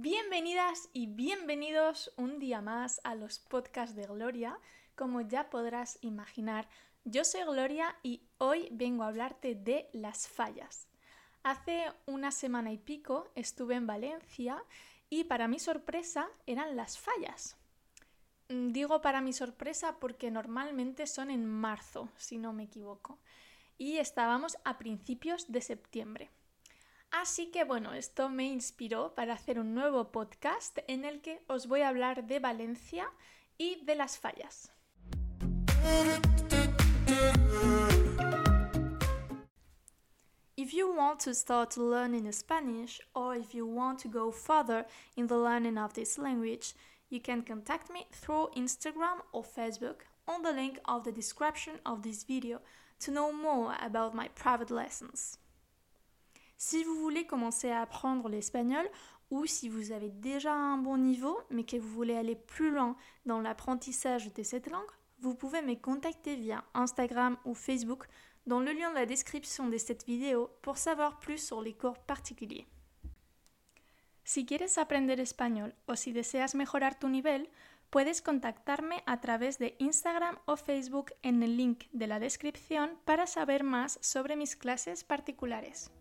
Bienvenidas y bienvenidos un día más a los podcasts de Gloria. Como ya podrás imaginar, yo soy Gloria y hoy vengo a hablarte de las fallas. Hace una semana y pico estuve en Valencia y para mi sorpresa eran las fallas. Mm, digo para mi sorpresa porque normalmente son en marzo, si no me equivoco. Y estábamos a principios de septiembre. Así que bueno, esto me inspiró para hacer un nuevo podcast en el que os voy a hablar de Valencia y de las fallas. If you want to start learning Spanish or if you want to go further in the learning of this language, you can contact me through Instagram or Facebook on the link of the description of this video to know more about my private lessons. Si vous voulez commencer à apprendre l'espagnol ou si vous avez déjà un bon niveau mais que vous voulez aller plus loin dans l'apprentissage de cette langue, vous pouvez me contacter via Instagram ou Facebook dans le lien de la description de cette vidéo pour savoir plus sur les cours particuliers. Si quieres aprender español o si deseas mejorar tu nivel, puedes contactarme a través de Instagram o Facebook en el link de la descripción para saber más sobre mis clases particulares.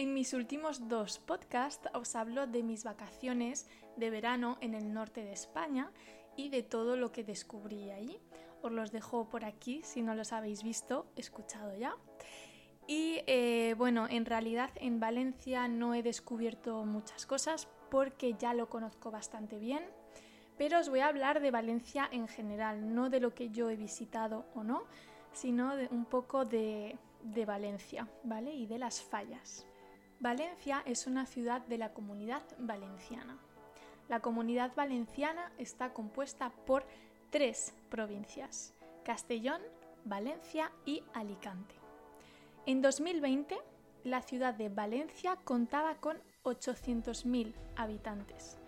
En mis últimos dos podcasts os hablo de mis vacaciones de verano en el norte de España y de todo lo que descubrí allí. Os los dejo por aquí si no los habéis visto, escuchado ya. Y eh, bueno, en realidad en Valencia no he descubierto muchas cosas porque ya lo conozco bastante bien, pero os voy a hablar de Valencia en general, no de lo que yo he visitado o no, sino de un poco de, de Valencia, ¿vale? Y de las fallas. Valencia es una ciudad de la comunidad valenciana. La comunidad valenciana está compuesta por tres provincias, Castellón, Valencia y Alicante. En 2020, la ciudad de Valencia contaba con 800.000 habitantes,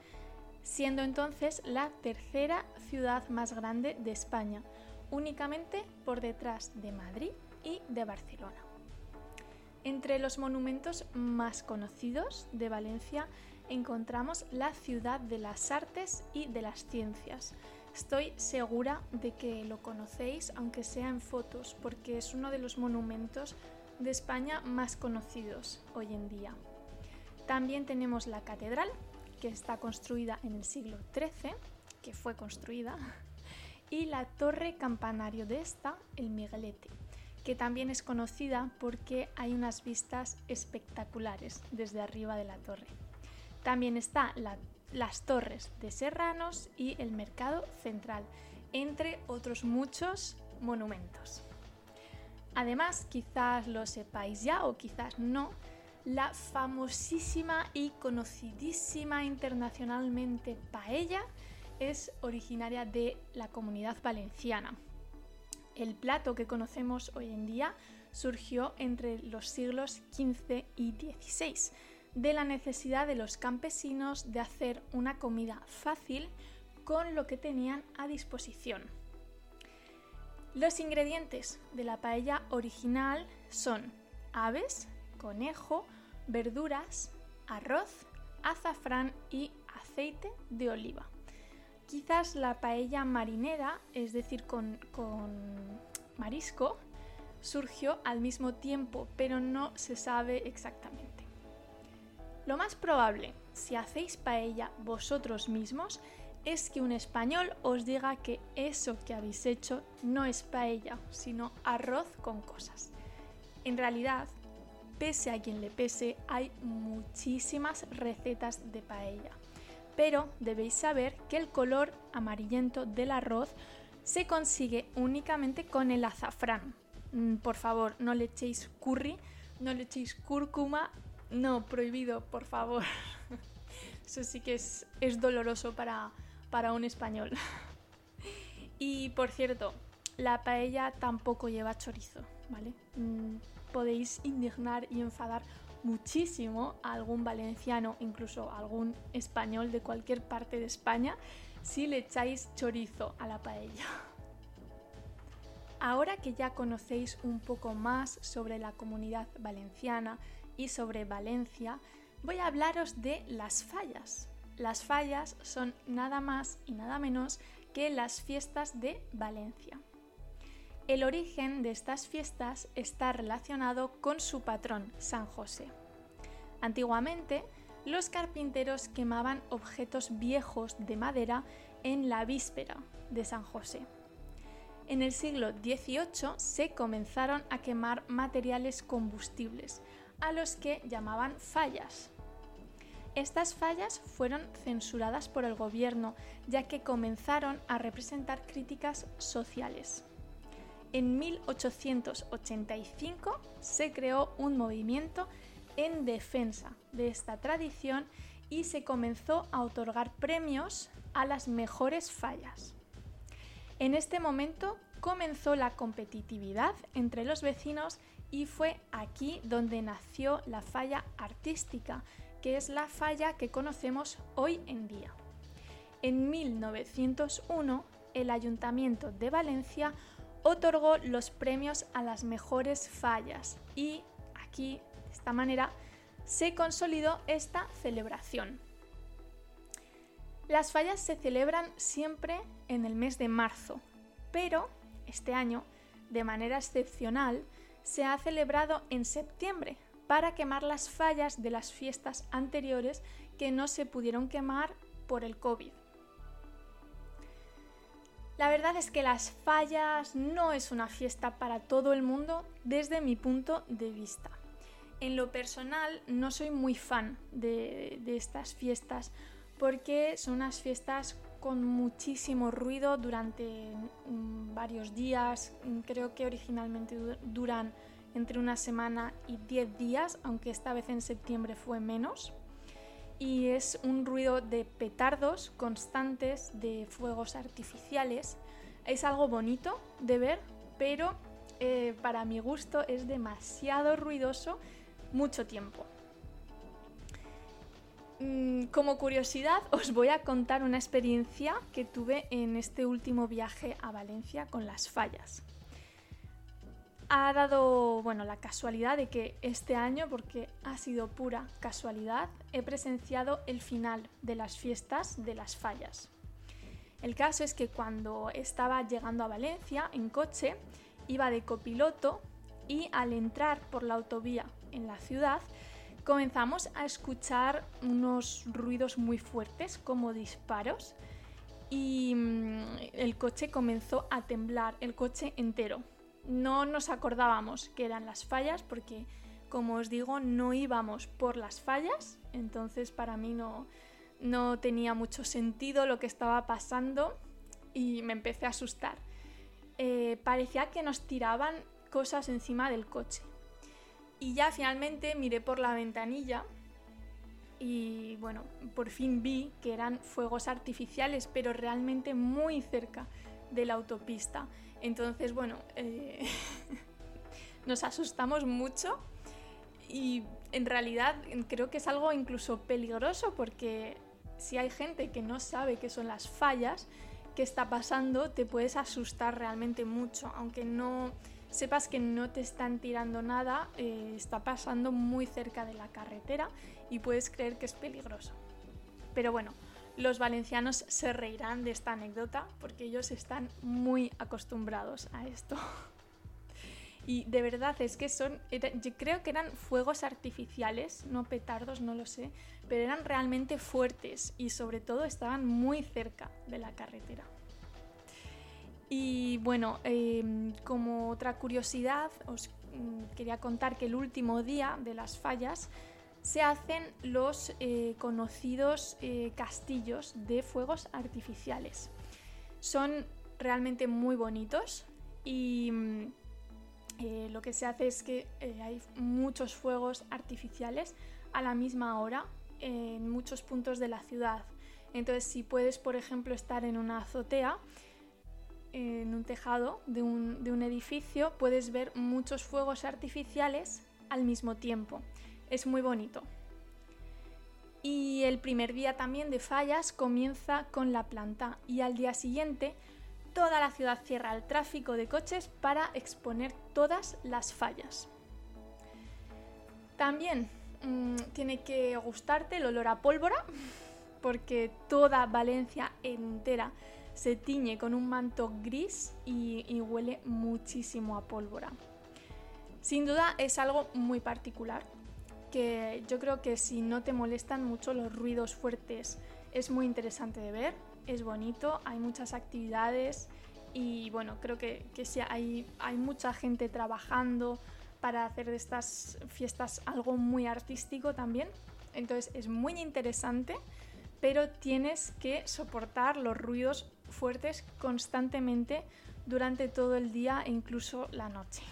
siendo entonces la tercera ciudad más grande de España, únicamente por detrás de Madrid y de Barcelona. Entre los monumentos más conocidos de Valencia encontramos la ciudad de las artes y de las ciencias. Estoy segura de que lo conocéis, aunque sea en fotos, porque es uno de los monumentos de España más conocidos hoy en día. También tenemos la catedral, que está construida en el siglo XIII, que fue construida, y la torre campanario de esta, el Miguelete que también es conocida porque hay unas vistas espectaculares desde arriba de la torre. También está las torres de Serranos y el Mercado Central, entre otros muchos monumentos. Además, quizás lo sepáis ya o quizás no, la famosísima y conocidísima internacionalmente paella es originaria de la comunidad valenciana, el plato que conocemos hoy en día surgió entre los siglos XV y XVI, de la necesidad de los campesinos de hacer una comida fácil con lo que tenían a disposición. Los ingredientes de la paella original son aves, conejo, verduras, arroz, azafrán y aceite de oliva. Quizás la paella marinera, es decir, con, marisco, surgió al mismo tiempo, pero no se sabe exactamente. Lo más probable, si hacéis paella vosotros mismos, es que un español os diga que eso que habéis hecho no es paella, sino arroz con cosas. En realidad, pese a quien le pese, hay muchísimas recetas de paella pero debéis saber que el color amarillento del arroz se consigue únicamente con el azafrán. Mm, por favor, no le echéis curry, no le echéis cúrcuma, no, prohibido, por favor. Eso sí que es, doloroso para, para un español. Y por cierto, la paella tampoco lleva chorizo, ¿vale? Mm, podéis indignar y enfadar muchísimo a algún valenciano, incluso a algún español de cualquier parte de España, si le echáis chorizo a la paella. Ahora que ya conocéis un poco más sobre la comunidad valenciana y sobre Valencia, voy a hablaros de las fallas. las fallas son nada más y nada menos que las fiestas de Valencia. El origen de estas fiestas está relacionado con su patrón, San José. Antiguamente, los carpinteros quemaban objetos viejos de madera en la víspera de San José. En el siglo XVIII se comenzaron a quemar materiales combustibles, a los que llamaban fallas. Estas fallas fueron censuradas por el gobierno, ya que comenzaron a representar críticas sociales. En 1885 se creó un movimiento en defensa de esta tradición y se comenzó a otorgar premios a las mejores fallas. En este momento comenzó la competitividad entre los vecinos y fue aquí donde nació la falla artística, que es la falla que conocemos hoy en día. En 1901, el Ayuntamiento de Valencia otorgó los premios a las mejores fallas y aquí, de esta manera, se consolidó esta celebración. Las fallas se celebran siempre en el mes de marzo, pero este año, de manera excepcional, se ha celebrado en septiembre para quemar las fallas de las fiestas anteriores que no se pudieron quemar por el COVID. La verdad es que las fallas no es una fiesta para todo el mundo desde mi punto de vista. En lo personal no soy muy fan de, estas fiestas porque son unas fiestas con muchísimo ruido durante mm, varios días. Creo que originalmente duran entre una semana y 10 días, aunque esta vez en septiembre fue menos. Y es un ruido de petardos constantes, de fuegos artificiales. Es algo bonito de ver, pero eh, para mi gusto es demasiado ruidoso mucho tiempo. Mm, como curiosidad os voy a contar una experiencia que tuve en este último viaje a Valencia con las fallas. Ha dado, bueno, la casualidad de que este año, porque ha sido pura casualidad, he presenciado el final de las fiestas de las fallas. El caso es que cuando estaba llegando a Valencia en coche, iba de copiloto y al entrar por la autovía en la ciudad, comenzamos a escuchar unos ruidos muy fuertes como disparos y mm, el coche comenzó a temblar, el coche entero. No nos acordábamos que eran las fallas porque, como os digo, no íbamos por las fallas, entonces para mí no, no tenía mucho sentido lo que estaba pasando y me empecé a asustar. Eh, parecía que nos tiraban cosas encima del coche. Y ya finalmente miré por la ventanilla y bueno, por fin vi que eran fuegos artificiales, pero realmente muy cerca de la autopista. Entonces, bueno, eh, nos asustamos mucho y en realidad creo que es algo incluso peligroso porque si hay gente que no sabe qué son las fallas, qué está pasando, te puedes asustar realmente mucho, aunque no sepas que no te están tirando nada, eh, está pasando muy cerca de la carretera y puedes creer que es peligroso. Pero bueno, los valencianos se reirán de esta anécdota porque ellos están muy acostumbrados a esto. Y de verdad es que son, yo creo que eran fuegos artificiales, no petardos, no lo sé, pero eran realmente fuertes y sobre todo estaban muy cerca de la carretera. Y bueno, em, como otra curiosidad, os mm, quería contar que el último día de las fallas se hacen los eh, conocidos eh, castillos de fuegos artificiales. Son realmente muy bonitos y mm, eh, lo que se hace es que hay muchos fuegos artificiales a la misma hora en muchos puntos de la ciudad. Entonces, si puedes, por ejemplo, estar en una azotea, en un tejado de un, edificio puedes ver muchos fuegos artificiales al mismo tiempo. Es muy bonito. Y el primer día también de fallas comienza con la planta y al día siguiente toda la ciudad cierra el tráfico de coches para exponer todas las fallas. También mm, tiene que gustarte el olor a pólvora porque toda Valencia entera se tiñe con un manto gris y, y huele muchísimo a pólvora. Sin duda es algo muy particular, que yo creo que si no te molestan mucho los ruidos fuertes es muy interesante de ver, es bonito, hay muchas actividades y bueno, creo que, que sí, hay, hay mucha gente trabajando para hacer de estas fiestas algo muy artístico también. Entonces es muy interesante, pero tienes que soportar los ruidos fuertes constantemente durante todo el día e incluso la noche.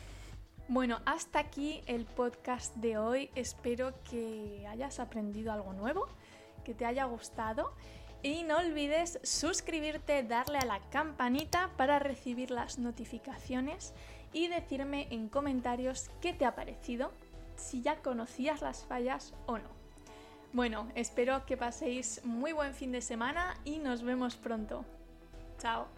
Bueno, hasta aquí el podcast de hoy. Espero que hayas aprendido algo nuevo, que te haya gustado. Y no olvides suscribirte, darle a la campanita para recibir las notificaciones y decirme en comentarios qué te ha parecido, si ya conocías las fallas o no. Bueno, espero que paséis muy buen fin de semana y nos vemos pronto. Chao.